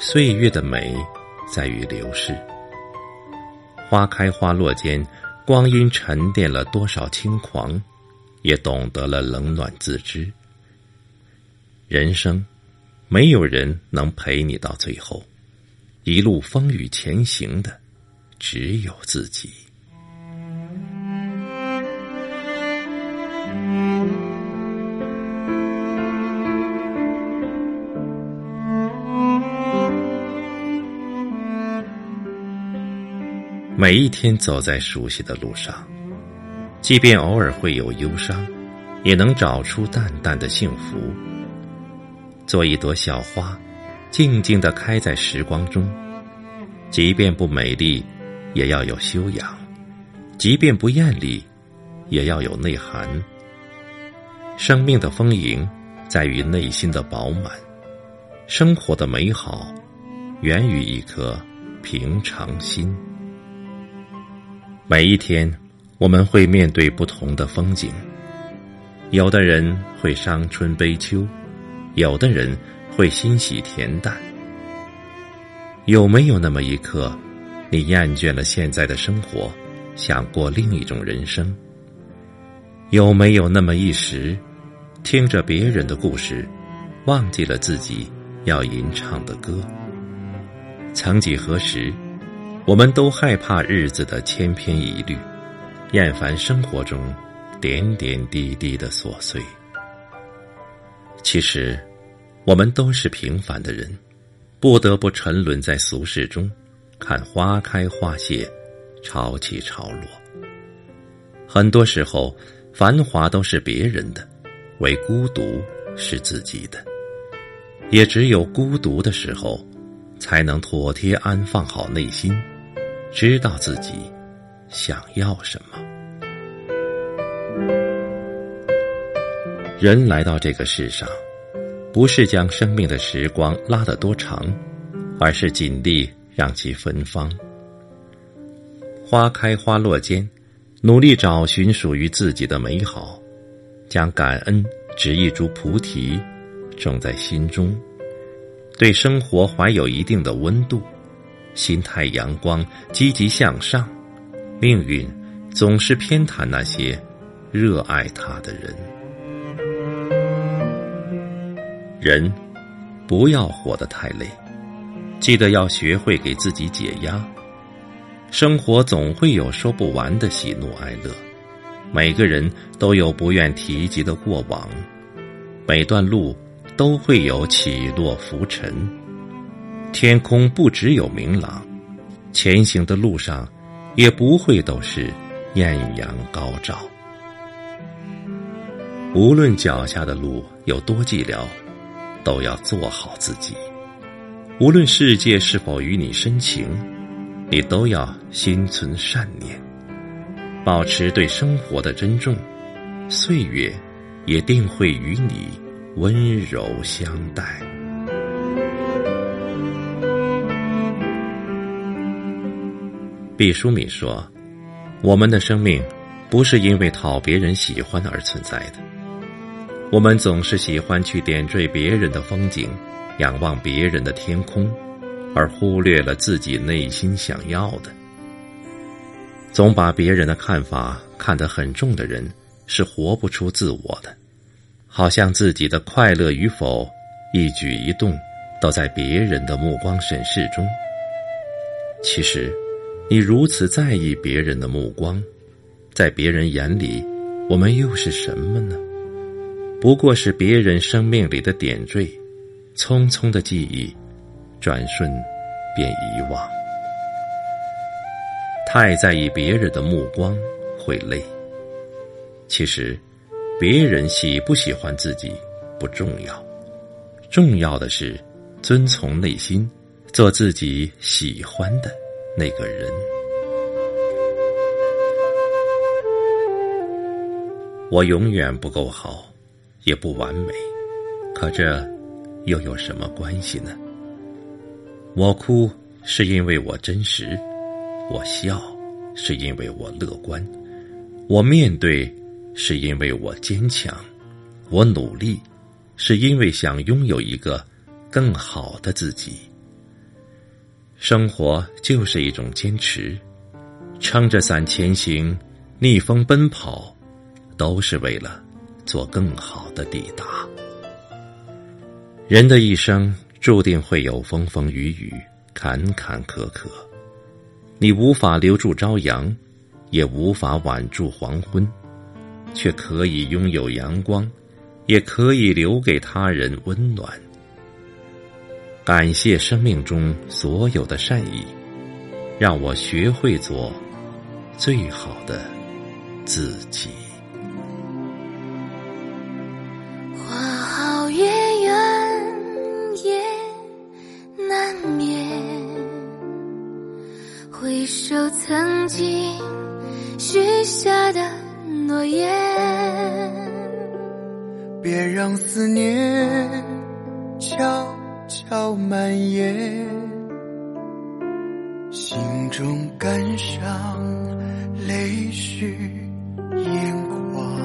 岁月的美在于流逝。花开花落间，光阴沉淀了多少轻狂，也懂得了冷暖自知。人生，没有人能陪你到最后，一路风雨前行的，只有自己。每一天走在熟悉的路上，即便偶尔会有忧伤，也能找出淡淡的幸福。做一朵小花，静静的开在时光中，即便不美丽，也要有修养；即便不艳丽，也要有内涵。生命的丰盈，在于内心的饱满；生活的美好，源于一颗平常心。每一天，我们会面对不同的风景。有的人会伤春悲秋，有的人会欣喜恬淡。有没有那么一刻，你厌倦了现在的生活，想过另一种人生？有没有那么一时，听着别人的故事，忘记了自己要吟唱的歌？曾几何时。我们都害怕日子的千篇一律，厌烦生活中点点滴滴的琐碎。其实，我们都是平凡的人，不得不沉沦在俗世中，看花开花谢，潮起潮落。很多时候，繁华都是别人的，唯孤独是自己的。也只有孤独的时候，才能妥帖安放好内心。知道自己想要什么。人来到这个世上，不是将生命的时光拉得多长，而是尽力让其芬芳。花开花落间，努力找寻属于自己的美好，将感恩植一株菩提，种在心中，对生活怀有一定的温度。心态阳光，积极向上，命运总是偏袒那些热爱他的人。人不要活得太累，记得要学会给自己解压。生活总会有说不完的喜怒哀乐，每个人都有不愿提及的过往，每段路都会有起落浮沉。天空不只有明朗，前行的路上也不会都是艳阳高照。无论脚下的路有多寂寥，都要做好自己。无论世界是否与你深情，你都要心存善念，保持对生活的珍重。岁月也定会与你温柔相待。毕淑敏说：“我们的生命不是因为讨别人喜欢而存在的。我们总是喜欢去点缀别人的风景，仰望别人的天空，而忽略了自己内心想要的。总把别人的看法看得很重的人，是活不出自我的。好像自己的快乐与否，一举一动，都在别人的目光审视中。其实。”你如此在意别人的目光，在别人眼里，我们又是什么呢？不过是别人生命里的点缀，匆匆的记忆，转瞬便遗忘。太在意别人的目光会累。其实，别人喜不喜欢自己不重要，重要的是遵从内心，做自己喜欢的。那个人，我永远不够好，也不完美，可这又有什么关系呢？我哭是因为我真实，我笑是因为我乐观，我面对是因为我坚强，我努力是因为想拥有一个更好的自己。生活就是一种坚持，撑着伞前行，逆风奔跑，都是为了做更好的抵达。人的一生注定会有风风雨雨、坎坎坷坷，你无法留住朝阳，也无法挽住黄昏，却可以拥有阳光，也可以留给他人温暖。感谢生命中所有的善意，让我学会做最好的自己。花好月圆夜难眠，回首曾经许下的诺言，别让思念悄。悄蔓延，心中感伤，泪湿眼眶。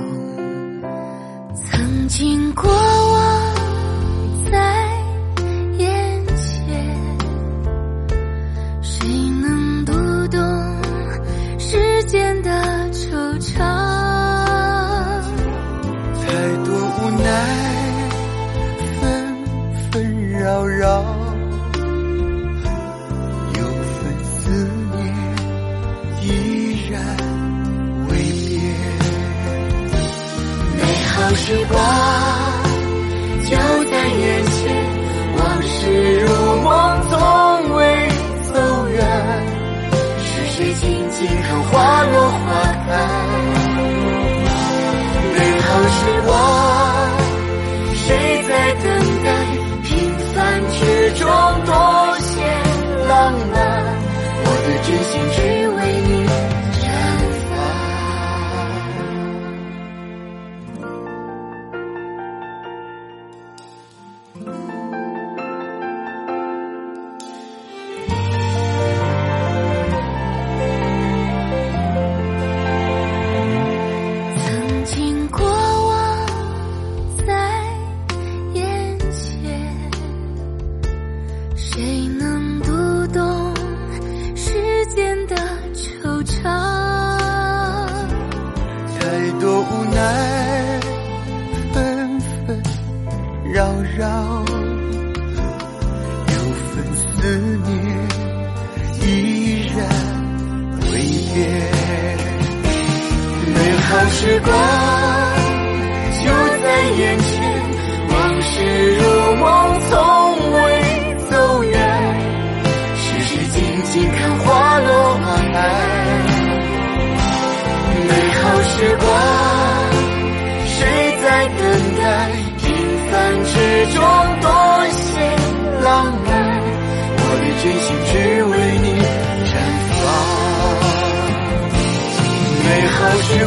曾经过时光就在眼前，往事如梦从未走远。是谁静静看花落花开？扰，有份思念依然未变。美好时光就在眼前，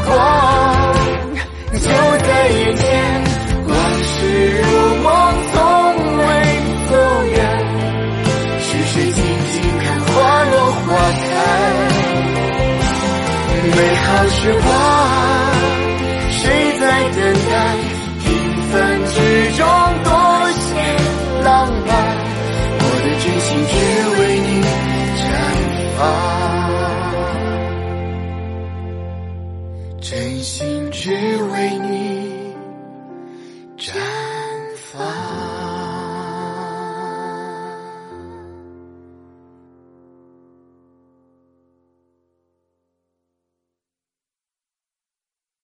好真心只为你。